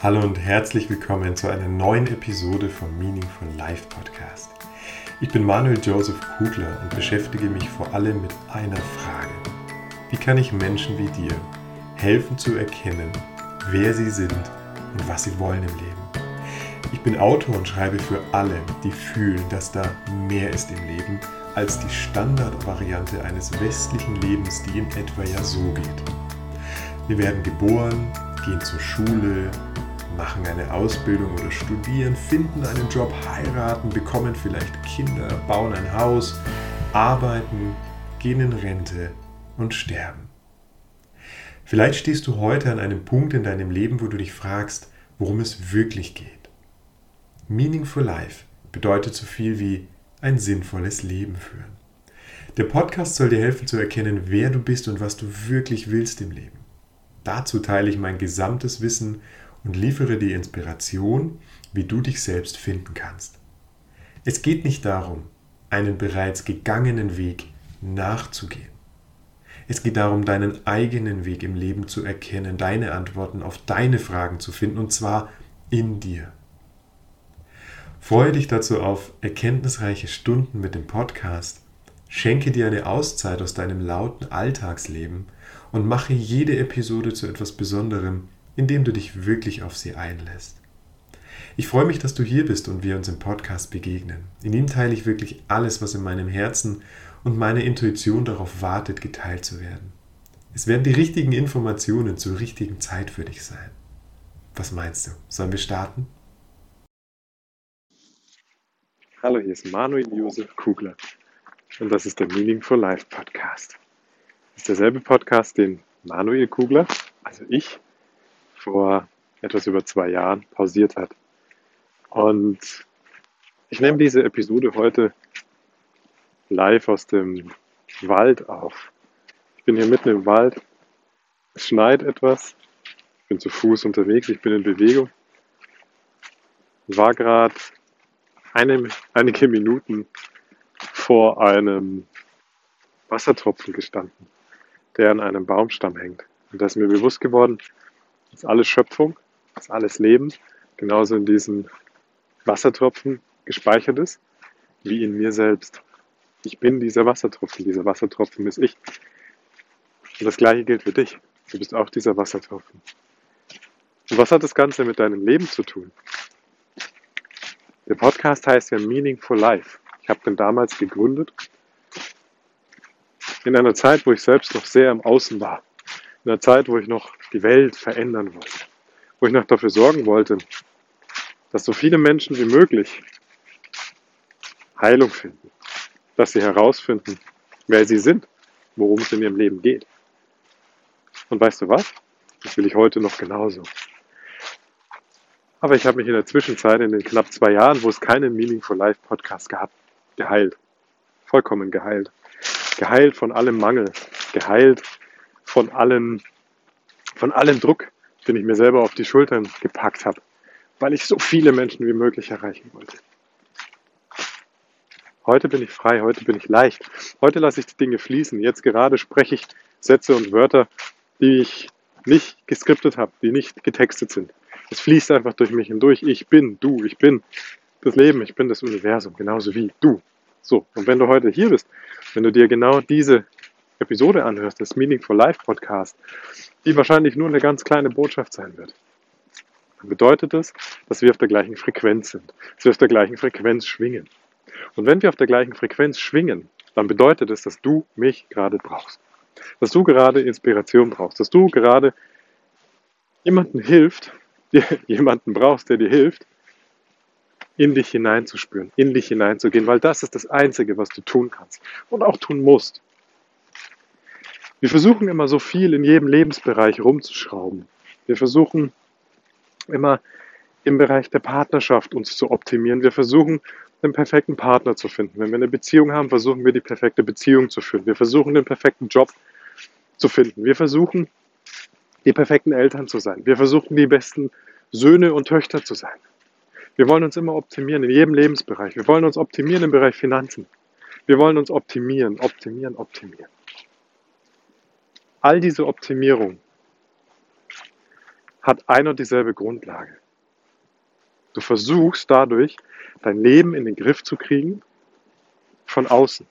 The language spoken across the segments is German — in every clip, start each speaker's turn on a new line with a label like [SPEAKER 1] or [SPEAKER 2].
[SPEAKER 1] Hallo und herzlich willkommen zu einer neuen Episode vom Meaningful Life Podcast. Ich bin Manuel Joseph Kugler und beschäftige mich vor allem mit einer Frage. Wie kann ich Menschen wie dir helfen zu erkennen, wer sie sind und was sie wollen im Leben? Ich bin Autor und schreibe für alle, die fühlen, dass da mehr ist im Leben als die Standardvariante eines westlichen Lebens, die in etwa ja so geht. Wir werden geboren, gehen zur Schule, machen eine Ausbildung oder studieren, finden einen Job, heiraten, bekommen vielleicht Kinder, bauen ein Haus, arbeiten, gehen in Rente und sterben. Vielleicht stehst du heute an einem Punkt in deinem Leben, wo du dich fragst, worum es wirklich geht. Meaningful Life bedeutet so viel wie ein sinnvolles Leben führen. Der Podcast soll dir helfen zu erkennen, wer du bist und was du wirklich willst im Leben. Dazu teile ich mein gesamtes Wissen und liefere dir Inspiration, wie du dich selbst finden kannst. Es geht nicht darum, einen bereits gegangenen Weg nachzugehen. Es geht darum, deinen eigenen Weg im Leben zu erkennen, deine Antworten auf deine Fragen zu finden, und zwar in dir. Freue dich dazu auf erkenntnisreiche Stunden mit dem Podcast, schenke dir eine Auszeit aus deinem lauten Alltagsleben und mache jede Episode zu etwas Besonderem, indem du dich wirklich auf sie einlässt. Ich freue mich, dass du hier bist und wir uns im Podcast begegnen. In ihm teile ich wirklich alles, was in meinem Herzen und meine Intuition darauf wartet, geteilt zu werden. Es werden die richtigen Informationen zur richtigen Zeit für dich sein. Was meinst du? Sollen wir starten?
[SPEAKER 2] Hallo, hier ist Manuel Josef Kugler und das ist der Meaningful Life Podcast. Das ist derselbe Podcast, den Manuel Kugler, also ich, vor etwas über zwei Jahren pausiert hat. Und ich nehme diese Episode heute live aus dem Wald auf. Ich bin hier mitten im Wald. Es schneit etwas. Ich bin zu Fuß unterwegs. Ich bin in Bewegung. War gerade eine, einige Minuten vor einem Wassertropfen gestanden, der an einem Baumstamm hängt. Und da ist mir bewusst geworden, ist alles Schöpfung, ist alles Leben, genauso in diesen Wassertropfen gespeichert ist, wie in mir selbst. Ich bin dieser Wassertropfen, dieser Wassertropfen ist ich. Und das gleiche gilt für dich. Du bist auch dieser Wassertropfen. Und was hat das Ganze mit deinem Leben zu tun? Der Podcast heißt ja Meaningful Life. Ich habe den damals gegründet. In einer Zeit, wo ich selbst noch sehr im Außen war in einer Zeit, wo ich noch die Welt verändern wollte, wo ich noch dafür sorgen wollte, dass so viele Menschen wie möglich Heilung finden, dass sie herausfinden, wer sie sind, worum es in ihrem Leben geht. Und weißt du was? Das will ich heute noch genauso. Aber ich habe mich in der Zwischenzeit, in den knapp zwei Jahren, wo es keinen Meaningful Life Podcast gab, geheilt. Vollkommen geheilt. Geheilt von allem Mangel. Geheilt von allem, von allem Druck, den ich mir selber auf die Schultern gepackt habe, weil ich so viele Menschen wie möglich erreichen wollte. Heute bin ich frei, heute bin ich leicht. Heute lasse ich die Dinge fließen. Jetzt gerade spreche ich Sätze und Wörter, die ich nicht geskriptet habe, die nicht getextet sind. Es fließt einfach durch mich hindurch. Ich bin du, ich bin das Leben, ich bin das Universum, genauso wie du. So, und wenn du heute hier bist, wenn du dir genau diese Episode anhörst, das Meaningful Life Podcast, die wahrscheinlich nur eine ganz kleine Botschaft sein wird, dann bedeutet das, dass wir auf der gleichen Frequenz sind, dass wir auf der gleichen Frequenz schwingen. Und wenn wir auf der gleichen Frequenz schwingen, dann bedeutet es, dass du mich gerade brauchst. Dass du gerade Inspiration brauchst, dass du gerade jemanden hilft, jemanden brauchst, der dir hilft, in dich hineinzuspüren, in dich hineinzugehen, weil das ist das Einzige, was du tun kannst und auch tun musst. Wir versuchen immer so viel in jedem Lebensbereich rumzuschrauben. Wir versuchen immer im Bereich der Partnerschaft uns zu optimieren. Wir versuchen den perfekten Partner zu finden. Wenn wir eine Beziehung haben, versuchen wir die perfekte Beziehung zu führen. Wir versuchen den perfekten Job zu finden. Wir versuchen die perfekten Eltern zu sein. Wir versuchen die besten Söhne und Töchter zu sein. Wir wollen uns immer optimieren in jedem Lebensbereich. Wir wollen uns optimieren im Bereich Finanzen. Wir wollen uns optimieren, optimieren, optimieren all diese Optimierung hat ein und dieselbe Grundlage. Du versuchst dadurch, dein Leben in den Griff zu kriegen von außen.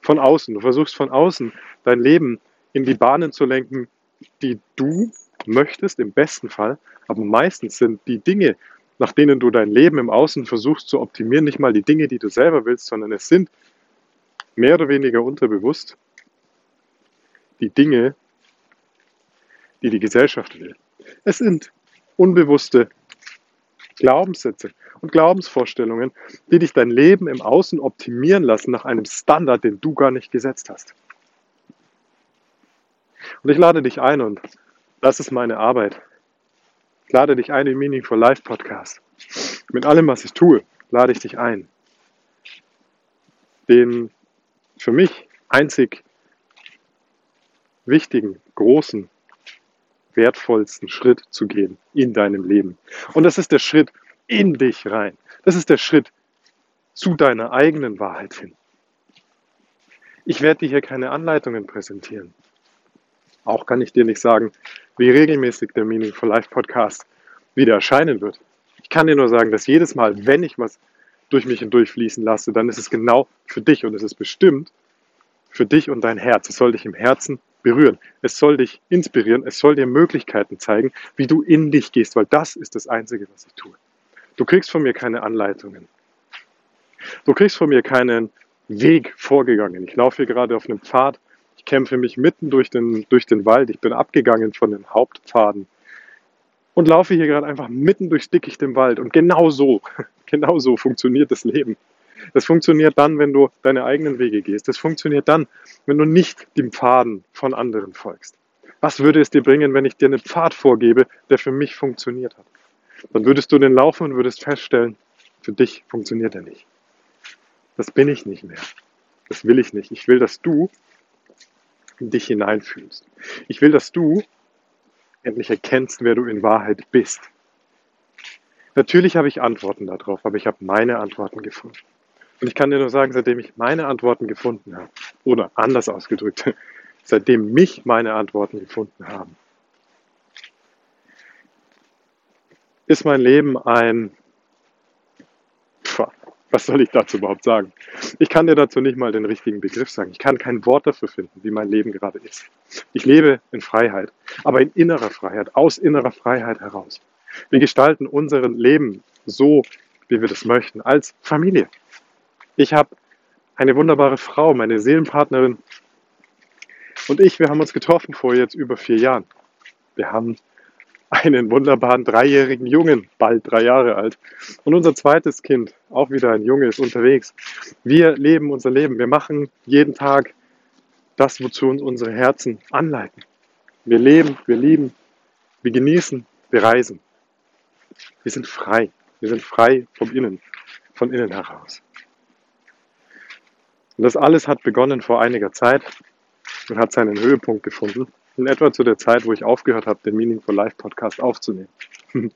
[SPEAKER 2] Von außen. Du versuchst von außen dein Leben in die Bahnen zu lenken, die du möchtest, im besten Fall. Aber meistens sind die Dinge, nach denen du dein Leben im Außen versuchst zu optimieren, nicht mal die Dinge, die du selber willst, sondern es sind mehr oder weniger unterbewusst die Dinge, die die Gesellschaft will. Es sind unbewusste Glaubenssätze und Glaubensvorstellungen, die dich dein Leben im Außen optimieren lassen nach einem Standard, den du gar nicht gesetzt hast. Und ich lade dich ein und das ist meine Arbeit. Ich lade dich ein im Meaning for Life Podcast. Mit allem, was ich tue, lade ich dich ein, den für mich einzig wichtigen, großen, wertvollsten Schritt zu gehen in deinem Leben. Und das ist der Schritt in dich rein. Das ist der Schritt zu deiner eigenen Wahrheit hin. Ich werde dir hier keine Anleitungen präsentieren. Auch kann ich dir nicht sagen, wie regelmäßig der Meaning for Life Podcast wieder erscheinen wird. Ich kann dir nur sagen, dass jedes Mal, wenn ich was durch mich hindurchfließen lasse, dann ist es genau für dich und es ist bestimmt für dich und dein Herz. Es soll dich im Herzen berühren. Es soll dich inspirieren. Es soll dir Möglichkeiten zeigen, wie du in dich gehst, weil das ist das Einzige, was ich tue. Du kriegst von mir keine Anleitungen. Du kriegst von mir keinen Weg vorgegangen. Ich laufe hier gerade auf einem Pfad. Ich kämpfe mich mitten durch den, durch den Wald. Ich bin abgegangen von den Hauptpfaden und laufe hier gerade einfach mitten durchs Dickicht im Wald. Und genau so, genau so funktioniert das Leben. Das funktioniert dann, wenn du deine eigenen Wege gehst. Das funktioniert dann, wenn du nicht dem Pfaden von anderen folgst. Was würde es dir bringen, wenn ich dir einen Pfad vorgebe, der für mich funktioniert hat? Dann würdest du den laufen und würdest feststellen, für dich funktioniert er nicht. Das bin ich nicht mehr. Das will ich nicht. Ich will, dass du dich hineinfühlst. Ich will, dass du endlich erkennst, wer du in Wahrheit bist. Natürlich habe ich Antworten darauf, aber ich habe meine Antworten gefunden. Und ich kann dir nur sagen, seitdem ich meine Antworten gefunden habe, oder anders ausgedrückt, seitdem mich meine Antworten gefunden haben, ist mein Leben ein, was soll ich dazu überhaupt sagen? Ich kann dir dazu nicht mal den richtigen Begriff sagen. Ich kann kein Wort dafür finden, wie mein Leben gerade ist. Ich lebe in Freiheit, aber in innerer Freiheit, aus innerer Freiheit heraus. Wir gestalten unser Leben so, wie wir das möchten, als Familie. Ich habe eine wunderbare Frau, meine Seelenpartnerin und ich, wir haben uns getroffen vor jetzt über vier Jahren. Wir haben einen wunderbaren dreijährigen Jungen, bald drei Jahre alt. Und unser zweites Kind, auch wieder ein Junge, ist unterwegs. Wir leben unser Leben. Wir machen jeden Tag das, wozu uns unsere Herzen anleiten. Wir leben, wir lieben, wir genießen, wir reisen. Wir sind frei. Wir sind frei vom Innen, von innen heraus. Und das alles hat begonnen vor einiger Zeit und hat seinen Höhepunkt gefunden. In etwa zu der Zeit, wo ich aufgehört habe, den Meaning for Life Podcast aufzunehmen. Und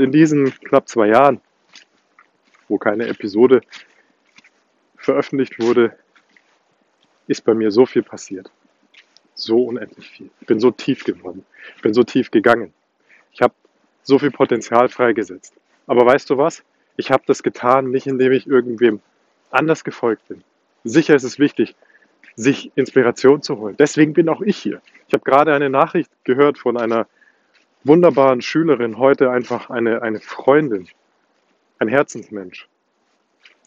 [SPEAKER 2] in diesen knapp zwei Jahren, wo keine Episode veröffentlicht wurde, ist bei mir so viel passiert. So unendlich viel. Ich bin so tief geworden. Ich bin so tief gegangen. Ich habe so viel Potenzial freigesetzt. Aber weißt du was? Ich habe das getan, nicht indem ich irgendwem anders gefolgt bin. Sicher ist es wichtig, sich Inspiration zu holen. Deswegen bin auch ich hier. Ich habe gerade eine Nachricht gehört von einer wunderbaren Schülerin, heute einfach eine, eine Freundin, ein Herzensmensch.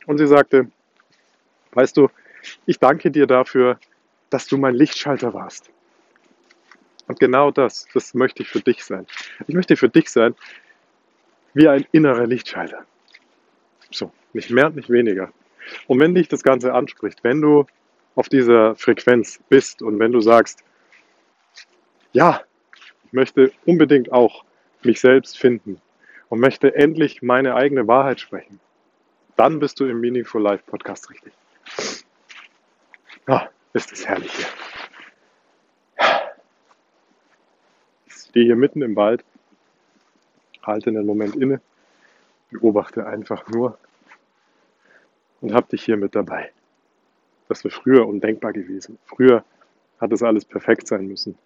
[SPEAKER 2] Und sie sagte, weißt du, ich danke dir dafür, dass du mein Lichtschalter warst. Und genau das, das möchte ich für dich sein. Ich möchte für dich sein wie ein innerer Lichtschalter. So, nicht mehr und nicht weniger. Und wenn dich das Ganze anspricht, wenn du auf dieser Frequenz bist und wenn du sagst, ja, ich möchte unbedingt auch mich selbst finden und möchte endlich meine eigene Wahrheit sprechen, dann bist du im Meaningful Life Podcast richtig. Ah, ist das herrlich hier. Ich stehe hier mitten im Wald, halte einen Moment inne, beobachte einfach nur und habe dich hier mit dabei. Das wäre früher undenkbar gewesen. Früher hat das alles perfekt sein müssen.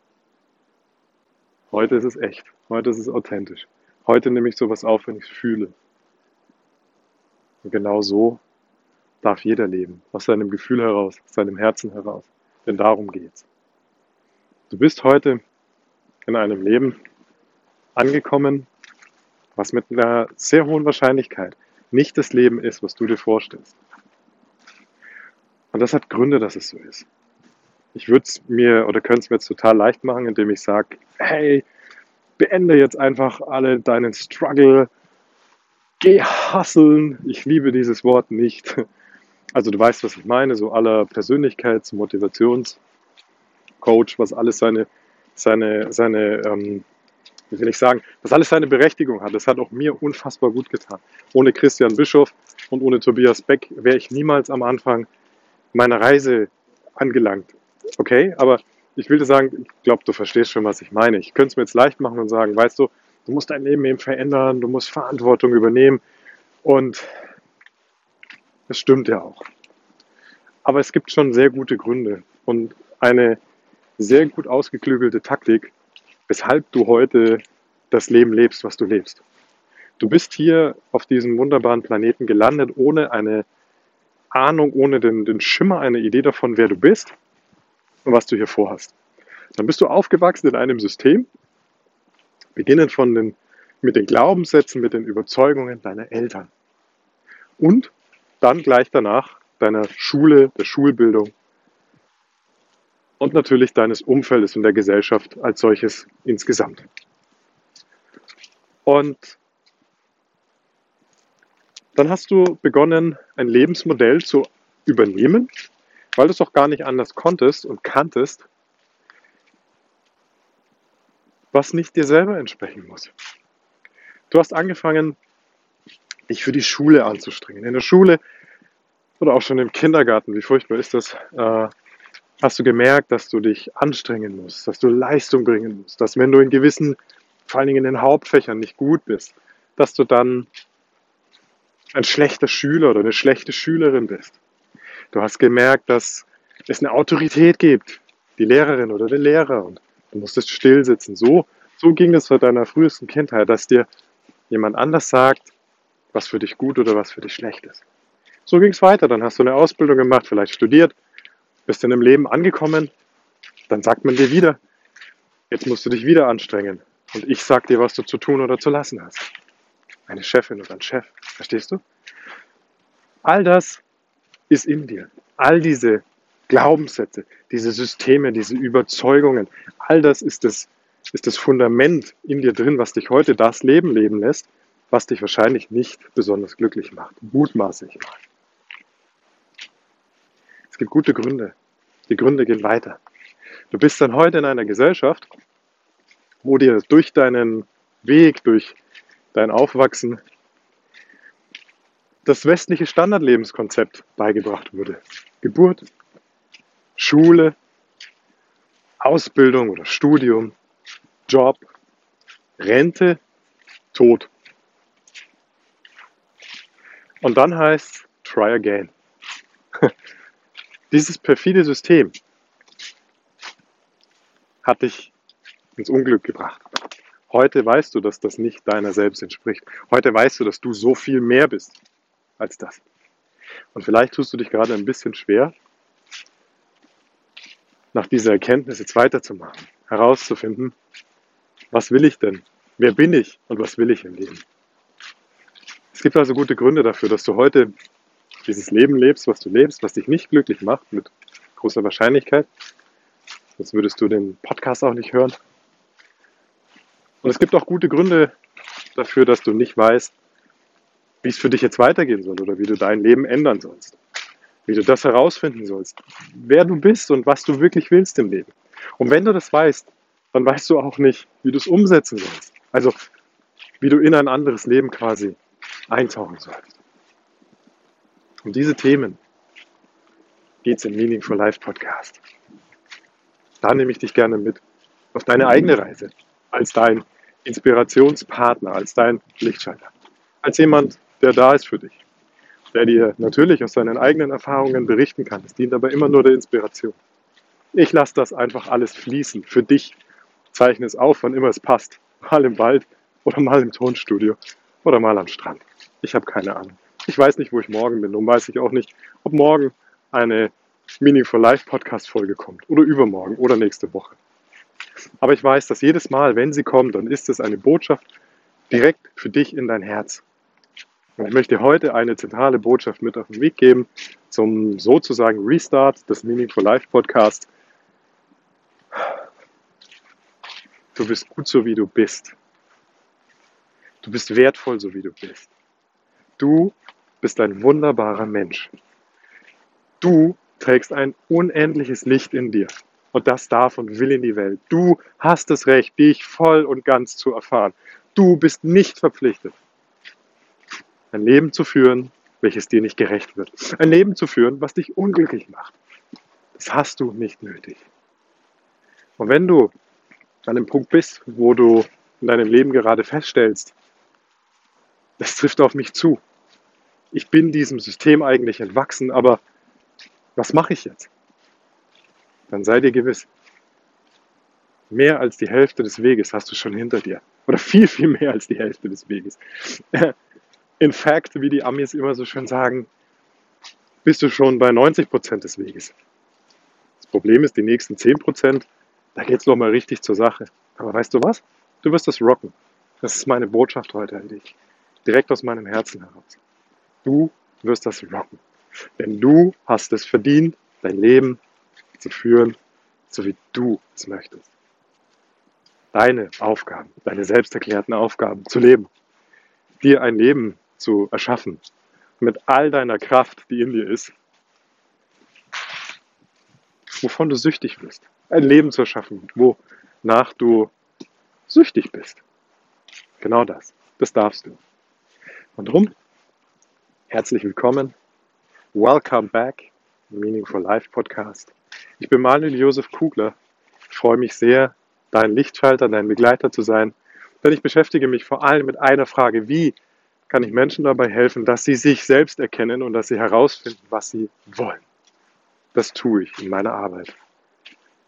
[SPEAKER 2] Heute ist es echt. Heute ist es authentisch. Heute nehme ich sowas auf, wenn ich es fühle. Und genau so darf jeder leben. Aus seinem Gefühl heraus, aus seinem Herzen heraus. Denn darum geht's. Du bist heute in einem Leben angekommen, was mit einer sehr hohen Wahrscheinlichkeit nicht das Leben ist, was du dir vorstellst. Und das hat Gründe, dass es so ist. Ich würde es mir oder könnte es mir jetzt total leicht machen, indem ich sage, hey, beende jetzt einfach alle deinen Struggle, geh hustlen. Ich liebe dieses Wort nicht. Also du weißt, was ich meine, so aller Persönlichkeits-, Motivationscoach, was alles seine, seine, seine ähm, wie will ich sagen, was alles seine Berechtigung hat. Das hat auch mir unfassbar gut getan. Ohne Christian Bischof und ohne Tobias Beck wäre ich niemals am Anfang meiner Reise angelangt. Okay, aber ich will dir sagen, ich glaube, du verstehst schon, was ich meine. Ich könnte es mir jetzt leicht machen und sagen, weißt du, du musst dein Leben eben verändern, du musst Verantwortung übernehmen und das stimmt ja auch. Aber es gibt schon sehr gute Gründe und eine sehr gut ausgeklügelte Taktik, weshalb du heute das Leben lebst, was du lebst. Du bist hier auf diesem wunderbaren Planeten gelandet, ohne eine Ahnung, ohne den, den Schimmer, eine Idee davon, wer du bist und was du hier vorhast. Dann bist du aufgewachsen in einem System, beginnend von den, mit den Glaubenssätzen, mit den Überzeugungen deiner Eltern. Und dann gleich danach deiner Schule, der Schulbildung und natürlich deines Umfeldes und der Gesellschaft als solches insgesamt. Und dann hast du begonnen, ein Lebensmodell zu übernehmen, weil du es auch gar nicht anders konntest und kanntest, was nicht dir selber entsprechen muss. Du hast angefangen, dich für die Schule anzustrengen. In der Schule oder auch schon im Kindergarten, wie furchtbar ist das, äh, hast du gemerkt, dass du dich anstrengen musst, dass du Leistung bringen musst, dass wenn du in gewissen, vor allen Dingen in den Hauptfächern nicht gut bist, dass du dann ein schlechter Schüler oder eine schlechte Schülerin bist. Du hast gemerkt, dass es eine Autorität gibt, die Lehrerin oder der Lehrer, und du musstest still sitzen. So, so ging es seit deiner frühesten Kindheit, dass dir jemand anders sagt, was für dich gut oder was für dich schlecht ist. So ging es weiter. Dann hast du eine Ausbildung gemacht, vielleicht studiert, bist in einem Leben angekommen. Dann sagt man dir wieder, jetzt musst du dich wieder anstrengen. Und ich sag dir, was du zu tun oder zu lassen hast. Eine Chefin oder ein Chef. Verstehst du? All das ist in dir. All diese Glaubenssätze, diese Systeme, diese Überzeugungen, all das ist das, ist das Fundament in dir drin, was dich heute das Leben leben lässt, was dich wahrscheinlich nicht besonders glücklich macht. Mutmaßlich. Es gibt gute Gründe. Die Gründe gehen weiter. Du bist dann heute in einer Gesellschaft, wo dir durch deinen Weg, durch dein Aufwachsen das westliche Standardlebenskonzept beigebracht wurde. Geburt, Schule, Ausbildung oder Studium, Job, Rente, Tod. Und dann heißt try again. Dieses perfide System hat dich ins Unglück gebracht. Heute weißt du, dass das nicht deiner selbst entspricht. Heute weißt du, dass du so viel mehr bist als das. Und vielleicht tust du dich gerade ein bisschen schwer, nach dieser Erkenntnis jetzt weiterzumachen, herauszufinden, was will ich denn? Wer bin ich und was will ich im Leben? Es gibt also gute Gründe dafür, dass du heute dieses Leben lebst, was du lebst, was dich nicht glücklich macht, mit großer Wahrscheinlichkeit. Sonst würdest du den Podcast auch nicht hören. Und es gibt auch gute Gründe dafür, dass du nicht weißt, wie es für dich jetzt weitergehen soll oder wie du dein Leben ändern sollst. Wie du das herausfinden sollst, wer du bist und was du wirklich willst im Leben. Und wenn du das weißt, dann weißt du auch nicht, wie du es umsetzen sollst. Also wie du in ein anderes Leben quasi eintauchen sollst. Um diese Themen geht es im Meaningful Life Podcast. Da nehme ich dich gerne mit auf deine eigene Reise als dein Inspirationspartner, als dein Lichtschalter, als jemand, der da ist für dich, der dir natürlich aus seinen eigenen Erfahrungen berichten kann. Es dient aber immer nur der Inspiration. Ich lasse das einfach alles fließen für dich zeichne es auf, wann immer es passt. Mal im Wald oder mal im Tonstudio oder mal am Strand. Ich habe keine Ahnung. Ich weiß nicht, wo ich morgen bin. Darum weiß ich auch nicht, ob morgen eine Meaningful Life Podcast Folge kommt oder übermorgen oder nächste Woche. Aber ich weiß, dass jedes Mal, wenn sie kommt, dann ist es eine Botschaft direkt für dich in dein Herz. Und ich möchte heute eine zentrale Botschaft mit auf den Weg geben zum sozusagen Restart des Meaningful Life Podcast. Du bist gut so, wie du bist. Du bist wertvoll, so wie du bist. Du bist ein wunderbarer Mensch. Du trägst ein unendliches Licht in dir. Und das darf und will in die Welt. Du hast das Recht, dich voll und ganz zu erfahren. Du bist nicht verpflichtet, ein Leben zu führen, welches dir nicht gerecht wird. Ein Leben zu führen, was dich unglücklich macht. Das hast du nicht nötig. Und wenn du an dem Punkt bist, wo du in deinem Leben gerade feststellst, das trifft auf mich zu. Ich bin diesem System eigentlich entwachsen, aber was mache ich jetzt? Dann sei dir gewiss, mehr als die Hälfte des Weges hast du schon hinter dir. Oder viel, viel mehr als die Hälfte des Weges. In fact, wie die Amis immer so schön sagen, bist du schon bei 90 Prozent des Weges. Das Problem ist, die nächsten 10%, Prozent, da geht es nochmal richtig zur Sache. Aber weißt du was? Du wirst das rocken. Das ist meine Botschaft heute an dich. Direkt aus meinem Herzen heraus. Du wirst das rocken. Denn du hast es verdient, dein Leben zu führen, so wie du es möchtest. Deine Aufgaben, deine selbst erklärten Aufgaben zu leben. Dir ein Leben zu erschaffen. Mit all deiner Kraft, die in dir ist. Wovon du süchtig bist. Ein Leben zu erschaffen, wonach du süchtig bist. Genau das. Das darfst du. Und drum, herzlich willkommen Welcome back, Meaningful Life Podcast. Ich bin Manuel Josef Kugler. Ich freue mich sehr, dein Lichtschalter, dein Begleiter zu sein, denn ich beschäftige mich vor allem mit einer Frage, wie kann ich Menschen dabei helfen, dass sie sich selbst erkennen und dass sie herausfinden, was sie wollen. Das tue ich in meiner Arbeit.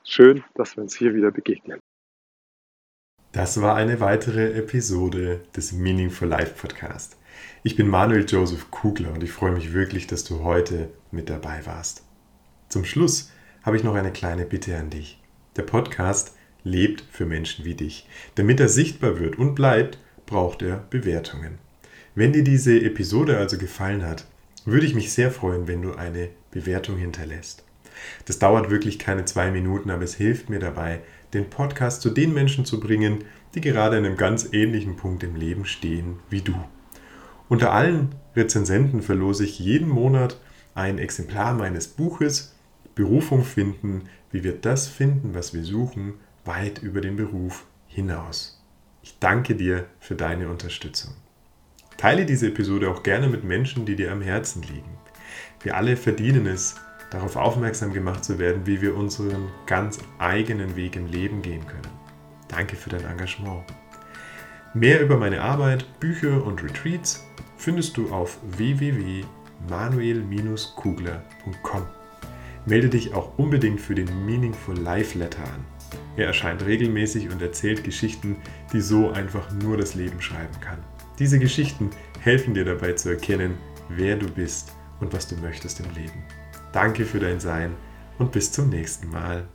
[SPEAKER 2] Schön, dass wir uns hier wieder begegnen.
[SPEAKER 1] Das war eine weitere Episode des Meaningful Life Podcast. Ich bin Manuel Joseph Kugler und ich freue mich wirklich, dass du heute mit dabei warst. Zum Schluss habe ich noch eine kleine Bitte an dich. Der Podcast lebt für Menschen wie dich. Damit er sichtbar wird und bleibt, braucht er Bewertungen. Wenn dir diese Episode also gefallen hat, würde ich mich sehr freuen, wenn du eine Bewertung hinterlässt. Das dauert wirklich keine zwei Minuten, aber es hilft mir dabei, den Podcast zu den Menschen zu bringen, die gerade an einem ganz ähnlichen Punkt im Leben stehen wie du. Unter allen Rezensenten verlose ich jeden Monat ein Exemplar meines Buches Berufung finden, wie wir das finden, was wir suchen, weit über den Beruf hinaus. Ich danke dir für deine Unterstützung. Teile diese Episode auch gerne mit Menschen, die dir am Herzen liegen. Wir alle verdienen es, darauf aufmerksam gemacht zu werden, wie wir unseren ganz eigenen Weg im Leben gehen können. Danke für dein Engagement. Mehr über meine Arbeit, Bücher und Retreats findest du auf www.manuel-kugler.com. Melde dich auch unbedingt für den Meaningful Life Letter an. Er erscheint regelmäßig und erzählt Geschichten, die so einfach nur das Leben schreiben kann. Diese Geschichten helfen dir dabei zu erkennen, wer du bist und was du möchtest im Leben. Danke für dein Sein und bis zum nächsten Mal.